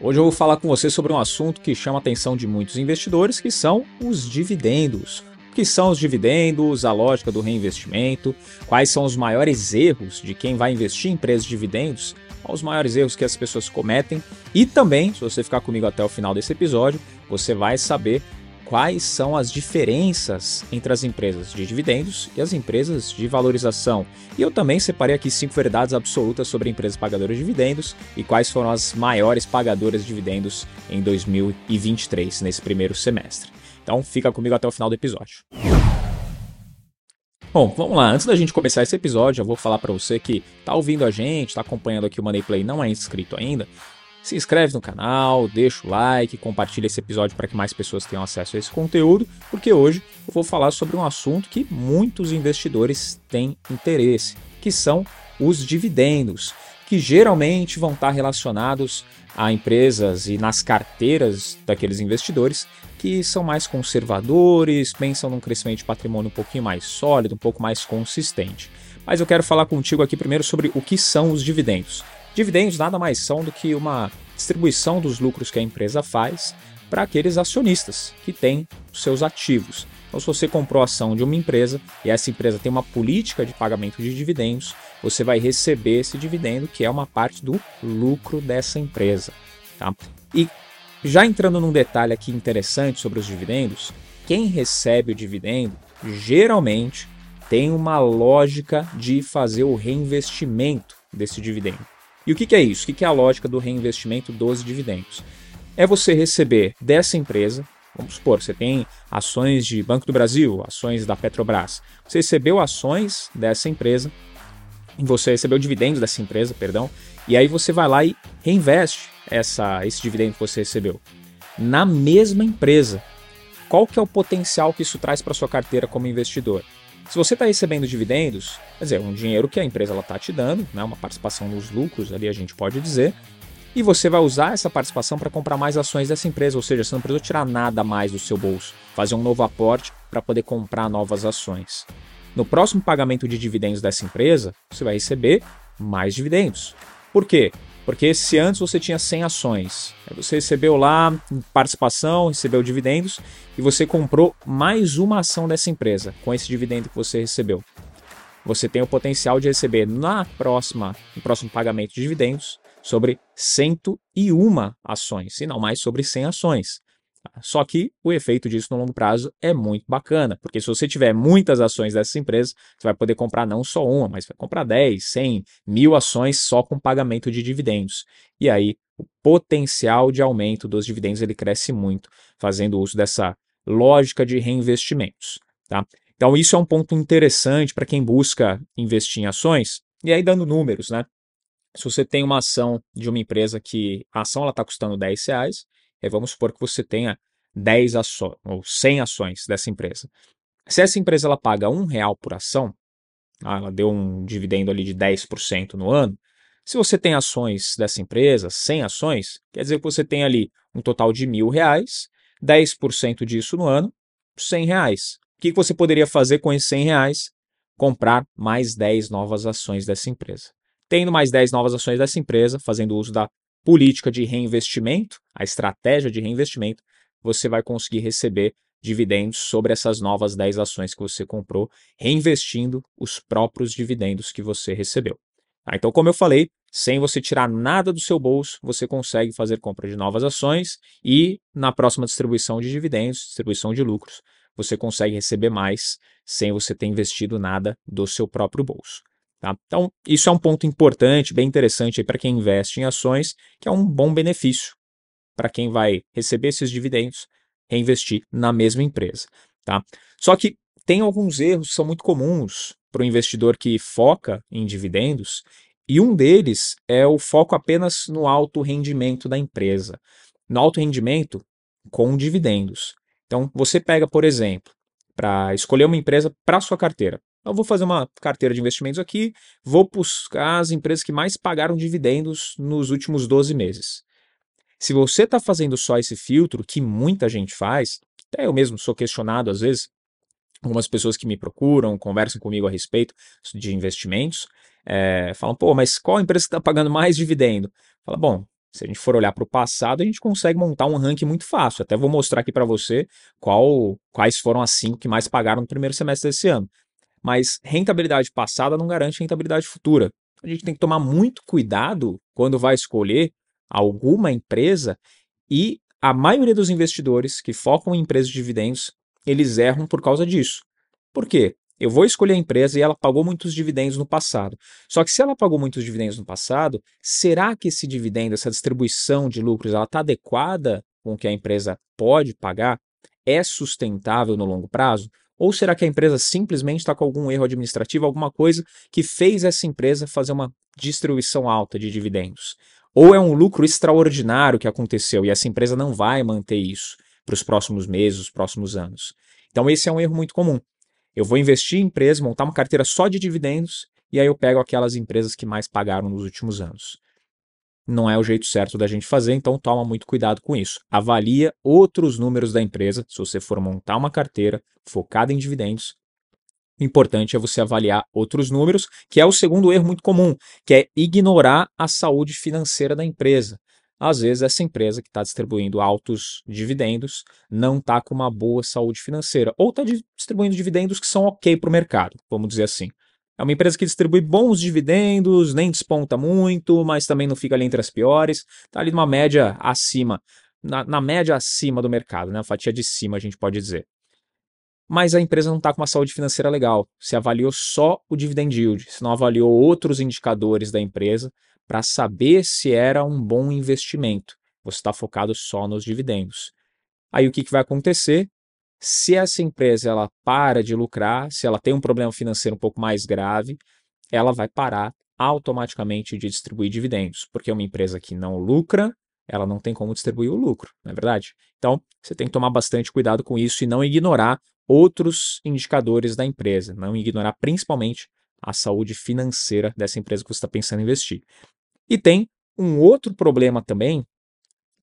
Hoje eu vou falar com você sobre um assunto que chama a atenção de muitos investidores, que são os dividendos. O que são os dividendos, a lógica do reinvestimento, quais são os maiores erros de quem vai investir em empresas de dividendos, os maiores erros que as pessoas cometem e também, se você ficar comigo até o final desse episódio, você vai saber quais são as diferenças entre as empresas de dividendos e as empresas de valorização. E eu também separei aqui cinco verdades absolutas sobre empresas pagadoras de dividendos e quais foram as maiores pagadoras de dividendos em 2023, nesse primeiro semestre. Então fica comigo até o final do episódio. Bom, vamos lá. Antes da gente começar esse episódio, eu vou falar para você que está ouvindo a gente, está acompanhando aqui o Money Play, não é inscrito ainda se inscreve no canal, deixa o like, compartilha esse episódio para que mais pessoas tenham acesso a esse conteúdo, porque hoje eu vou falar sobre um assunto que muitos investidores têm interesse, que são os dividendos, que geralmente vão estar relacionados a empresas e nas carteiras daqueles investidores que são mais conservadores, pensam num crescimento de patrimônio um pouquinho mais sólido, um pouco mais consistente. Mas eu quero falar contigo aqui primeiro sobre o que são os dividendos. Dividendos nada mais são do que uma distribuição dos lucros que a empresa faz para aqueles acionistas que têm os seus ativos. Então, se você comprou ação de uma empresa e essa empresa tem uma política de pagamento de dividendos, você vai receber esse dividendo, que é uma parte do lucro dessa empresa. Tá? E já entrando num detalhe aqui interessante sobre os dividendos, quem recebe o dividendo geralmente tem uma lógica de fazer o reinvestimento desse dividendo. E o que, que é isso? O que, que é a lógica do reinvestimento dos dividendos? É você receber dessa empresa, vamos supor, você tem ações de Banco do Brasil, ações da Petrobras. Você recebeu ações dessa empresa, você recebeu dividendos dessa empresa, perdão, e aí você vai lá e reinveste essa, esse dividendo que você recebeu na mesma empresa. Qual que é o potencial que isso traz para sua carteira como investidor? Se você está recebendo dividendos, quer dizer, um dinheiro que a empresa está te dando, né, uma participação nos lucros ali a gente pode dizer, e você vai usar essa participação para comprar mais ações dessa empresa, ou seja, você não precisa tirar nada mais do seu bolso, fazer um novo aporte para poder comprar novas ações. No próximo pagamento de dividendos dessa empresa, você vai receber mais dividendos. Por quê? Porque se antes você tinha 100 ações, você recebeu lá participação, recebeu dividendos e você comprou mais uma ação dessa empresa com esse dividendo que você recebeu. Você tem o potencial de receber na próxima, no próximo pagamento de dividendos sobre 101 ações, e não mais sobre 100 ações. Só que o efeito disso no longo prazo é muito bacana, porque se você tiver muitas ações dessas empresas, você vai poder comprar não só uma, mas vai comprar 10, 100, mil ações só com pagamento de dividendos. E aí o potencial de aumento dos dividendos ele cresce muito, fazendo uso dessa lógica de reinvestimentos. Tá? Então isso é um ponto interessante para quem busca investir em ações. E aí dando números, né? Se você tem uma ação de uma empresa que a ação está custando 10 reais, é, vamos supor que você tenha 10 ações ou 100 ações dessa empresa. Se essa empresa ela paga um real por ação, ah, ela deu um dividendo ali de 10% no ano. Se você tem ações dessa empresa, 100 ações, quer dizer que você tem ali um total de mil reais, 10% disso no ano, 100 reais. O que você poderia fazer com esses 100 reais? Comprar mais 10 novas ações dessa empresa. Tendo mais 10 novas ações dessa empresa, fazendo uso da política de reinvestimento, a estratégia de reinvestimento, você vai conseguir receber dividendos sobre essas novas 10 ações que você comprou, reinvestindo os próprios dividendos que você recebeu. Tá? Então, como eu falei, sem você tirar nada do seu bolso, você consegue fazer compra de novas ações e na próxima distribuição de dividendos, distribuição de lucros, você consegue receber mais sem você ter investido nada do seu próprio bolso. Tá? Então, isso é um ponto importante, bem interessante para quem investe em ações, que é um bom benefício para quem vai receber esses dividendos, reinvestir na mesma empresa. Tá? Só que tem alguns erros que são muito comuns para o investidor que foca em dividendos, e um deles é o foco apenas no alto rendimento da empresa. No alto rendimento com dividendos. Então, você pega, por exemplo, para escolher uma empresa para sua carteira. Eu vou fazer uma carteira de investimentos aqui, vou buscar as empresas que mais pagaram dividendos nos últimos 12 meses. Se você está fazendo só esse filtro, que muita gente faz, até eu mesmo sou questionado às vezes, algumas pessoas que me procuram, conversam comigo a respeito de investimentos, é, falam, pô, mas qual empresa está pagando mais dividendo? Fala, bom, Se a gente for olhar para o passado, a gente consegue montar um ranking muito fácil. Até vou mostrar aqui para você qual, quais foram as cinco que mais pagaram no primeiro semestre desse ano. Mas rentabilidade passada não garante rentabilidade futura. A gente tem que tomar muito cuidado quando vai escolher alguma empresa e a maioria dos investidores que focam em empresas de dividendos, eles erram por causa disso. Por quê? Eu vou escolher a empresa e ela pagou muitos dividendos no passado. Só que se ela pagou muitos dividendos no passado, será que esse dividendo, essa distribuição de lucros, ela está adequada com o que a empresa pode pagar? É sustentável no longo prazo? Ou será que a empresa simplesmente está com algum erro administrativo, alguma coisa que fez essa empresa fazer uma distribuição alta de dividendos? Ou é um lucro extraordinário que aconteceu e essa empresa não vai manter isso para os próximos meses, os próximos anos? Então, esse é um erro muito comum. Eu vou investir em empresas, montar uma carteira só de dividendos e aí eu pego aquelas empresas que mais pagaram nos últimos anos. Não é o jeito certo da gente fazer, então toma muito cuidado com isso. Avalia outros números da empresa. Se você for montar uma carteira focada em dividendos, o importante é você avaliar outros números, que é o segundo erro muito comum, que é ignorar a saúde financeira da empresa às vezes essa empresa que está distribuindo altos dividendos não está com uma boa saúde financeira, ou está distribuindo dividendos que são ok para o mercado, vamos dizer assim. É uma empresa que distribui bons dividendos, nem desponta muito, mas também não fica ali entre as piores, está ali numa média acima, na, na média acima do mercado, né? fatia de cima, a gente pode dizer mas a empresa não está com uma saúde financeira legal. Se avaliou só o dividend yield, se não avaliou outros indicadores da empresa, para saber se era um bom investimento. Você está focado só nos dividendos. Aí o que, que vai acontecer? Se essa empresa ela para de lucrar, se ela tem um problema financeiro um pouco mais grave, ela vai parar automaticamente de distribuir dividendos, porque é uma empresa que não lucra, ela não tem como distribuir o lucro, não é verdade? Então, você tem que tomar bastante cuidado com isso e não ignorar outros indicadores da empresa, não ignorar principalmente a saúde financeira dessa empresa que você está pensando em investir. E tem um outro problema também,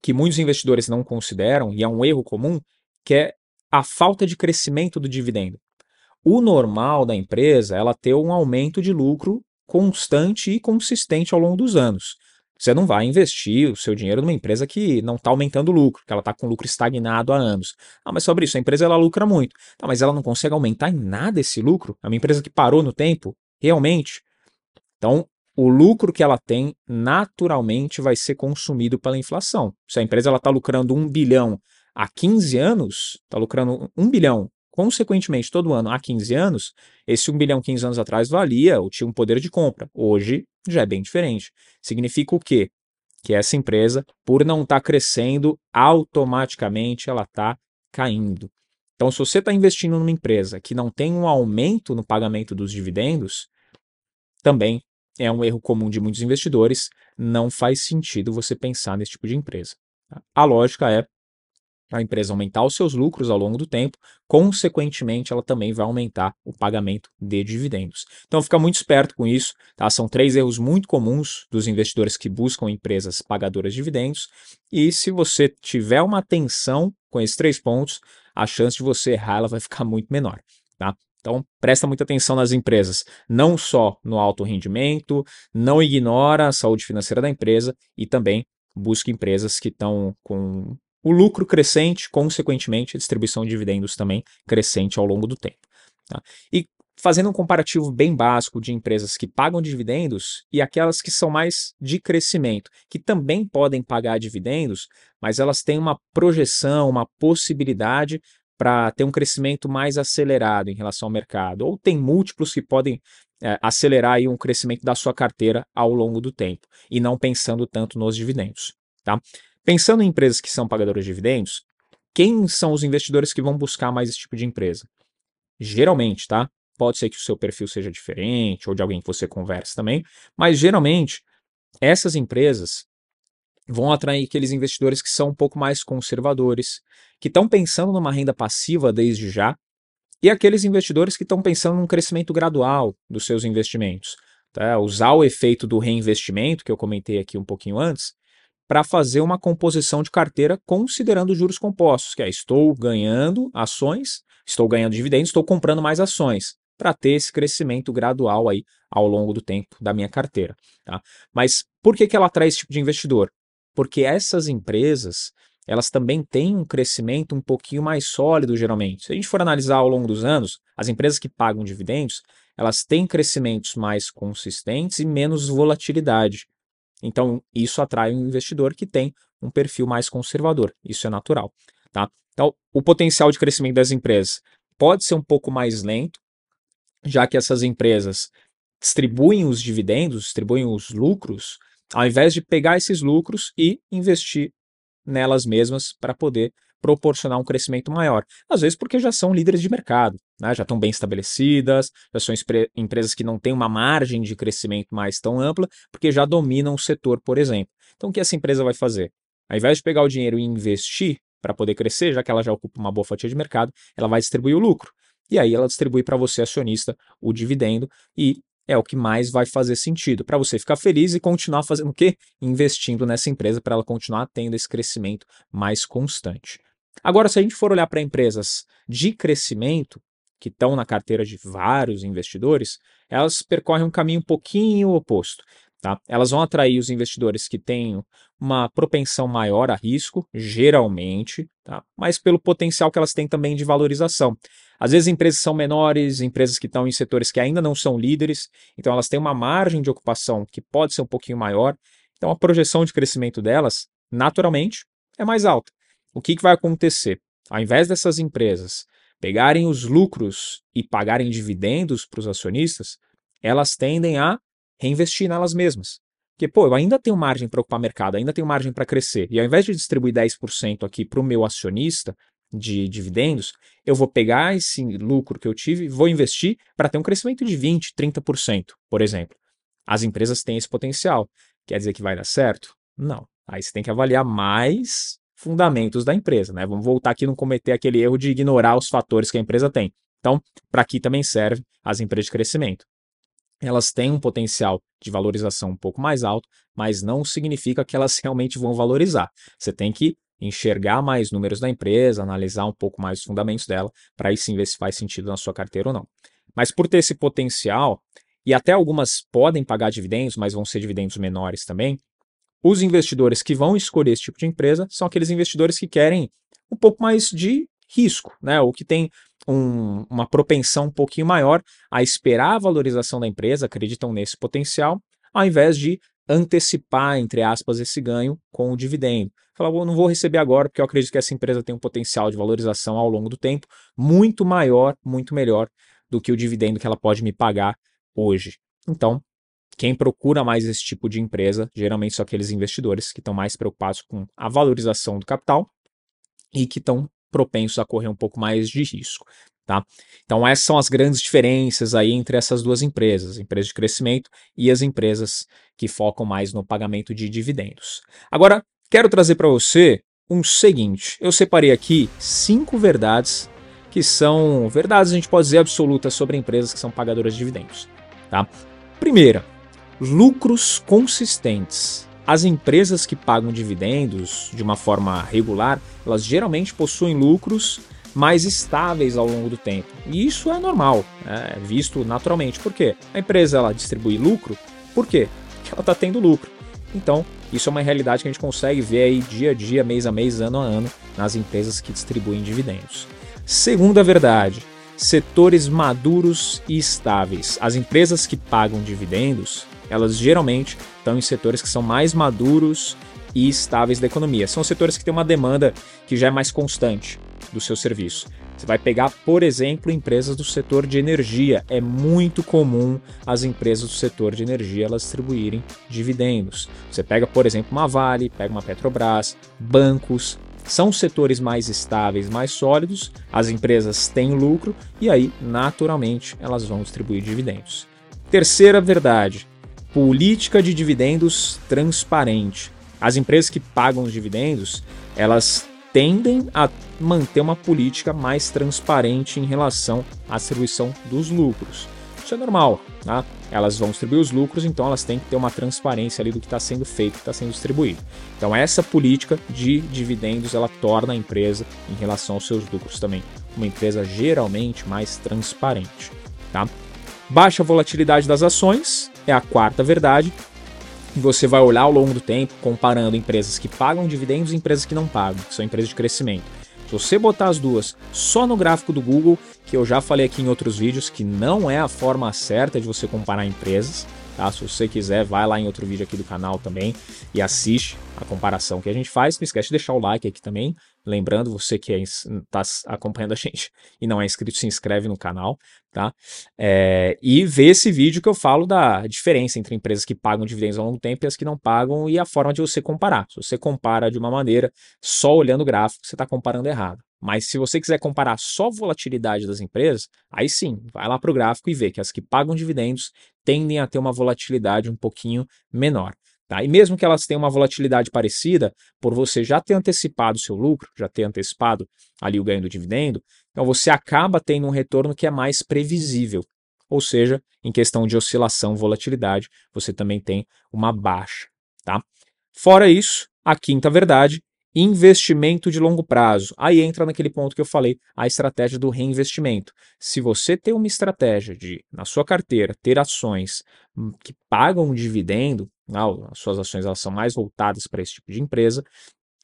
que muitos investidores não consideram, e é um erro comum, que é a falta de crescimento do dividendo. O normal da empresa é ela ter um aumento de lucro constante e consistente ao longo dos anos. Você não vai investir o seu dinheiro numa empresa que não está aumentando o lucro, que ela está com lucro estagnado há anos. Ah, mas sobre isso, a empresa ela lucra muito. Tá, mas ela não consegue aumentar em nada esse lucro? É uma empresa que parou no tempo, realmente. Então, o lucro que ela tem naturalmente vai ser consumido pela inflação. Se a empresa está lucrando um bilhão há 15 anos, está lucrando um bilhão consequentemente todo ano há 15 anos, esse 1 bilhão 15 anos atrás valia ou tinha um poder de compra. Hoje já é bem diferente. Significa o quê? Que essa empresa, por não estar tá crescendo, automaticamente ela está caindo. Então, se você está investindo numa empresa que não tem um aumento no pagamento dos dividendos, também é um erro comum de muitos investidores, não faz sentido você pensar nesse tipo de empresa. Tá? A lógica é a empresa aumentar os seus lucros ao longo do tempo, consequentemente, ela também vai aumentar o pagamento de dividendos. Então, fica muito esperto com isso. Tá? São três erros muito comuns dos investidores que buscam empresas pagadoras de dividendos. E se você tiver uma atenção com esses três pontos, a chance de você errar ela vai ficar muito menor. Tá? Então, presta muita atenção nas empresas, não só no alto rendimento, não ignora a saúde financeira da empresa e também busque empresas que estão com o lucro crescente, consequentemente, a distribuição de dividendos também crescente ao longo do tempo. Tá? E fazendo um comparativo bem básico de empresas que pagam dividendos e aquelas que são mais de crescimento, que também podem pagar dividendos, mas elas têm uma projeção, uma possibilidade para ter um crescimento mais acelerado em relação ao mercado, ou tem múltiplos que podem é, acelerar aí um crescimento da sua carteira ao longo do tempo, e não pensando tanto nos dividendos. Tá? Pensando em empresas que são pagadoras de dividendos, quem são os investidores que vão buscar mais esse tipo de empresa? Geralmente, tá? Pode ser que o seu perfil seja diferente, ou de alguém que você conversa também, mas geralmente essas empresas vão atrair aqueles investidores que são um pouco mais conservadores, que estão pensando numa renda passiva desde já, e aqueles investidores que estão pensando num crescimento gradual dos seus investimentos. Tá? Usar o efeito do reinvestimento, que eu comentei aqui um pouquinho antes, para fazer uma composição de carteira considerando juros compostos, que é estou ganhando ações, estou ganhando dividendos, estou comprando mais ações, para ter esse crescimento gradual aí ao longo do tempo da minha carteira. Tá? Mas por que, que ela atrai esse tipo de investidor? Porque essas empresas, elas também têm um crescimento um pouquinho mais sólido, geralmente. Se a gente for analisar ao longo dos anos, as empresas que pagam dividendos, elas têm crescimentos mais consistentes e menos volatilidade. Então, isso atrai um investidor que tem um perfil mais conservador. Isso é natural. Tá? Então, o potencial de crescimento das empresas pode ser um pouco mais lento, já que essas empresas distribuem os dividendos, distribuem os lucros, ao invés de pegar esses lucros e investir nelas mesmas para poder proporcionar um crescimento maior. Às vezes porque já são líderes de mercado, né? já estão bem estabelecidas, já são empresas que não têm uma margem de crescimento mais tão ampla, porque já dominam o setor, por exemplo. Então o que essa empresa vai fazer? Ao invés de pegar o dinheiro e investir para poder crescer, já que ela já ocupa uma boa fatia de mercado, ela vai distribuir o lucro. E aí ela distribui para você, acionista, o dividendo e é o que mais vai fazer sentido para você ficar feliz e continuar fazendo o quê? Investindo nessa empresa para ela continuar tendo esse crescimento mais constante. Agora, se a gente for olhar para empresas de crescimento, que estão na carteira de vários investidores, elas percorrem um caminho um pouquinho oposto. Tá? Elas vão atrair os investidores que têm uma propensão maior a risco, geralmente, tá? mas pelo potencial que elas têm também de valorização. Às vezes empresas são menores, empresas que estão em setores que ainda não são líderes, então elas têm uma margem de ocupação que pode ser um pouquinho maior, então a projeção de crescimento delas, naturalmente, é mais alta. O que, que vai acontecer? Ao invés dessas empresas pegarem os lucros e pagarem dividendos para os acionistas, elas tendem a reinvestir nelas mesmas. Porque, pô, eu ainda tenho margem para ocupar mercado, ainda tenho margem para crescer. E ao invés de distribuir 10% aqui para o meu acionista de dividendos, eu vou pegar esse lucro que eu tive vou investir para ter um crescimento de 20%, 30%, por exemplo. As empresas têm esse potencial. Quer dizer que vai dar certo? Não. Aí você tem que avaliar mais fundamentos da empresa, né? Vamos voltar aqui não cometer aquele erro de ignorar os fatores que a empresa tem. Então, para aqui também serve as empresas de crescimento elas têm um potencial de valorização um pouco mais alto, mas não significa que elas realmente vão valorizar. Você tem que enxergar mais números da empresa, analisar um pouco mais os fundamentos dela, para aí sim ver se faz sentido na sua carteira ou não. Mas por ter esse potencial, e até algumas podem pagar dividendos, mas vão ser dividendos menores também, os investidores que vão escolher esse tipo de empresa são aqueles investidores que querem um pouco mais de risco, né? Ou que tem um, uma propensão um pouquinho maior a esperar a valorização da empresa, acreditam nesse potencial, ao invés de antecipar, entre aspas, esse ganho com o dividendo. Falar, eu não vou receber agora porque eu acredito que essa empresa tem um potencial de valorização ao longo do tempo muito maior, muito melhor do que o dividendo que ela pode me pagar hoje. Então, quem procura mais esse tipo de empresa, geralmente são aqueles investidores que estão mais preocupados com a valorização do capital e que estão propensos a correr um pouco mais de risco. Tá? Então, essas são as grandes diferenças aí entre essas duas empresas, empresas de crescimento e as empresas que focam mais no pagamento de dividendos. Agora, quero trazer para você um seguinte: eu separei aqui cinco verdades que são verdades, a gente pode dizer, absolutas sobre empresas que são pagadoras de dividendos. Tá? Primeira, lucros consistentes. As empresas que pagam dividendos de uma forma regular, elas geralmente possuem lucros mais estáveis ao longo do tempo. E isso é normal, né? é visto naturalmente. Por quê? A empresa ela distribui lucro, por quê? Porque ela está tendo lucro. Então, isso é uma realidade que a gente consegue ver aí dia a dia, mês a mês, ano a ano, nas empresas que distribuem dividendos. Segunda verdade, setores maduros e estáveis. As empresas que pagam dividendos, elas geralmente estão em setores que são mais maduros e estáveis da economia. São setores que têm uma demanda que já é mais constante do seu serviço. Você vai pegar, por exemplo, empresas do setor de energia. É muito comum as empresas do setor de energia elas distribuírem dividendos. Você pega, por exemplo, uma Vale, pega uma Petrobras, bancos, são setores mais estáveis, mais sólidos, as empresas têm lucro e aí, naturalmente, elas vão distribuir dividendos. Terceira verdade: política de dividendos transparente. As empresas que pagam os dividendos, elas tendem a manter uma política mais transparente em relação à distribuição dos lucros. Isso é normal, tá? Elas vão distribuir os lucros, então elas têm que ter uma transparência ali do que está sendo feito, que está sendo distribuído. Então essa política de dividendos ela torna a empresa, em relação aos seus lucros também, uma empresa geralmente mais transparente, tá? Baixa volatilidade das ações é a quarta verdade. Você vai olhar ao longo do tempo, comparando empresas que pagam dividendos e empresas que não pagam, que são empresas de crescimento. Se você botar as duas só no gráfico do Google, que eu já falei aqui em outros vídeos, que não é a forma certa de você comparar empresas, tá? Se você quiser, vai lá em outro vídeo aqui do canal também e assiste a comparação que a gente faz. Não esquece de deixar o like aqui também. Lembrando, você que está é, acompanhando a gente e não é inscrito, se inscreve no canal, tá? É, e vê esse vídeo que eu falo da diferença entre empresas que pagam dividendos ao longo tempo e as que não pagam e a forma de você comparar. Se você compara de uma maneira só olhando o gráfico, você está comparando errado. Mas se você quiser comparar só a volatilidade das empresas, aí sim, vai lá para o gráfico e vê que as que pagam dividendos tendem a ter uma volatilidade um pouquinho menor. Tá? E mesmo que elas tenham uma volatilidade parecida, por você já ter antecipado o seu lucro, já ter antecipado ali o ganho do dividendo, então você acaba tendo um retorno que é mais previsível. Ou seja, em questão de oscilação, volatilidade, você também tem uma baixa. Tá? Fora isso, a quinta verdade Investimento de longo prazo. Aí entra naquele ponto que eu falei, a estratégia do reinvestimento. Se você tem uma estratégia de, na sua carteira, ter ações hum, que pagam um dividendo, as suas ações elas são mais voltadas para esse tipo de empresa,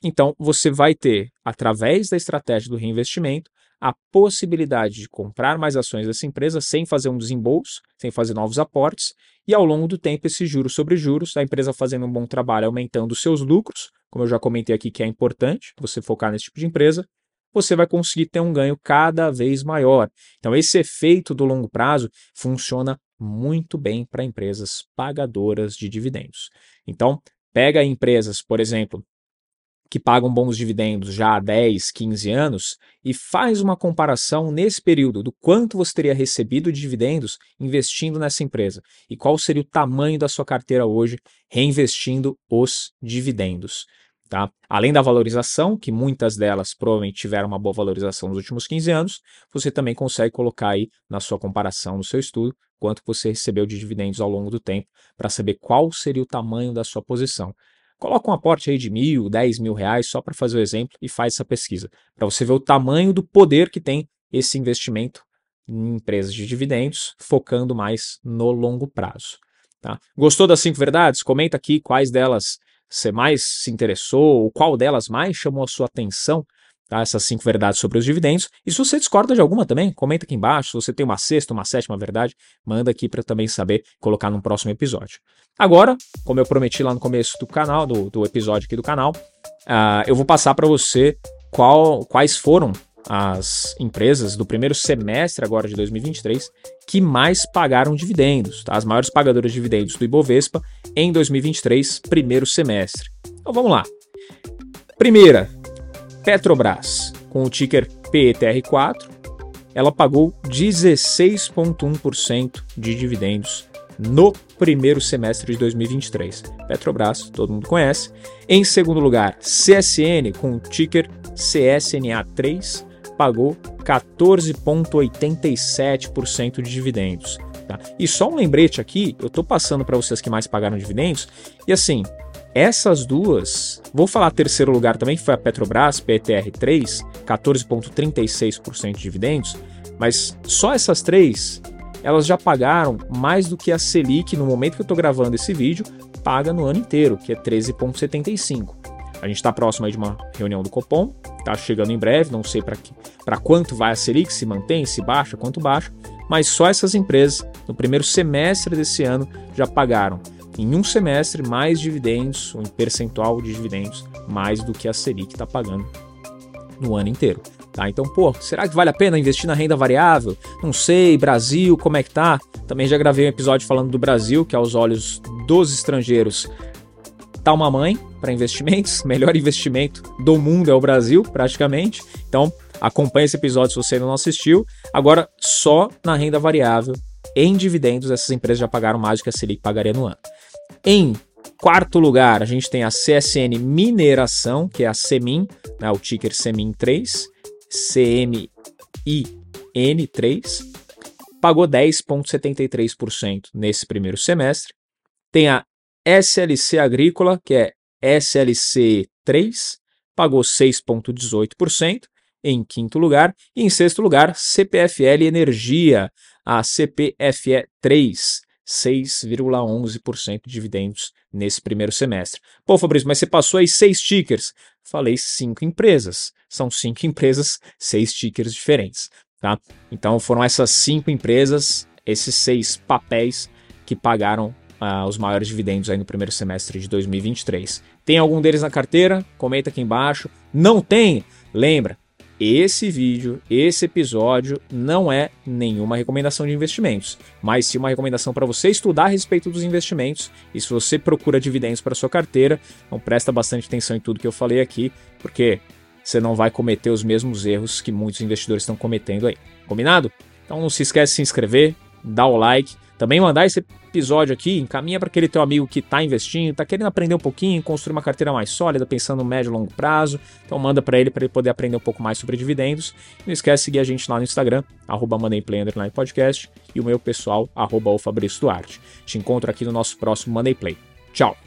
então você vai ter, através da estratégia do reinvestimento, a possibilidade de comprar mais ações dessa empresa sem fazer um desembolso, sem fazer novos aportes, e ao longo do tempo, esse juros sobre juros, a empresa fazendo um bom trabalho, aumentando seus lucros, como eu já comentei aqui que é importante você focar nesse tipo de empresa, você vai conseguir ter um ganho cada vez maior. Então, esse efeito do longo prazo funciona muito bem para empresas pagadoras de dividendos. Então, pega empresas, por exemplo, que pagam bons dividendos já há 10, 15 anos e faz uma comparação nesse período do quanto você teria recebido de dividendos investindo nessa empresa e qual seria o tamanho da sua carteira hoje reinvestindo os dividendos. Tá? Além da valorização, que muitas delas provavelmente tiveram uma boa valorização nos últimos 15 anos, você também consegue colocar aí na sua comparação, no seu estudo, quanto você recebeu de dividendos ao longo do tempo, para saber qual seria o tamanho da sua posição. Coloca um aporte aí de mil, dez mil reais só para fazer o exemplo e faz essa pesquisa, para você ver o tamanho do poder que tem esse investimento em empresas de dividendos, focando mais no longo prazo. Tá? Gostou das cinco verdades? Comenta aqui quais delas você mais se interessou, ou qual delas mais chamou a sua atenção tá? essas cinco verdades sobre os dividendos. E se você discorda de alguma também, comenta aqui embaixo. Se você tem uma sexta, uma sétima verdade, manda aqui para também saber colocar num próximo episódio. Agora, como eu prometi lá no começo do canal, do, do episódio aqui do canal, uh, eu vou passar para você qual, quais foram as empresas do primeiro semestre agora de 2023 que mais pagaram dividendos, tá? as maiores pagadoras de dividendos do Ibovespa em 2023, primeiro semestre. Então vamos lá. Primeira, Petrobras, com o ticker PETR4, ela pagou 16,1% de dividendos no primeiro semestre de 2023. Petrobras, todo mundo conhece. Em segundo lugar, CSN, com o ticker CSNA3, pagou 14,87% de dividendos. Tá? E só um lembrete aqui, eu estou passando para vocês que mais pagaram dividendos, e assim, essas duas, vou falar terceiro lugar também, que foi a Petrobras, PTR3, 14,36% de dividendos, mas só essas três, elas já pagaram mais do que a Selic, no momento que eu estou gravando esse vídeo, paga no ano inteiro, que é 13,75%. A gente está próximo aí de uma reunião do Copom, está chegando em breve, não sei para quanto vai a Selic, se mantém, se baixa, quanto baixa, mas só essas empresas, no primeiro semestre desse ano, já pagaram em um semestre mais dividendos, um percentual de dividendos, mais do que a Selic está pagando no ano inteiro. Tá? Então, pô, será que vale a pena investir na renda variável? Não sei, Brasil, como é que tá? Também já gravei um episódio falando do Brasil, que aos olhos dos estrangeiros tá uma mãe para investimentos, melhor investimento do mundo é o Brasil, praticamente. Então, acompanhe esse episódio se você ainda não assistiu. Agora, só na renda variável, em dividendos, essas empresas já pagaram mais do que a Selic pagaria no ano. Em quarto lugar, a gente tem a CSN Mineração, que é a Semin, né, o ticker Semin3, CMIN3, pagou 10,73% nesse primeiro semestre. Tem a SLC Agrícola, que é SLC3, pagou 6,18% em quinto lugar. E em sexto lugar, CPFL Energia, a CPFE3, 6,11% de dividendos nesse primeiro semestre. Pô, Fabrício, mas você passou aí seis tickers. Falei cinco empresas. São cinco empresas, seis tickers diferentes. Tá? Então foram essas cinco empresas, esses seis papéis que pagaram uh, os maiores dividendos aí no primeiro semestre de 2023. Tem algum deles na carteira? Comenta aqui embaixo. Não tem? Lembra, esse vídeo, esse episódio não é nenhuma recomendação de investimentos, mas sim uma recomendação para você estudar a respeito dos investimentos. E se você procura dividendos para sua carteira, então presta bastante atenção em tudo que eu falei aqui, porque você não vai cometer os mesmos erros que muitos investidores estão cometendo aí. Combinado? Então não se esquece de se inscrever, dar o like também mandar esse episódio aqui, encaminha para aquele teu amigo que está investindo, está querendo aprender um pouquinho, construir uma carteira mais sólida, pensando no médio e longo prazo. Então manda para ele para ele poder aprender um pouco mais sobre dividendos. Não esquece de seguir a gente lá no Instagram, arroba Podcast, e o meu pessoal, arroba o Fabrício Duarte. Te encontro aqui no nosso próximo Money Play. Tchau!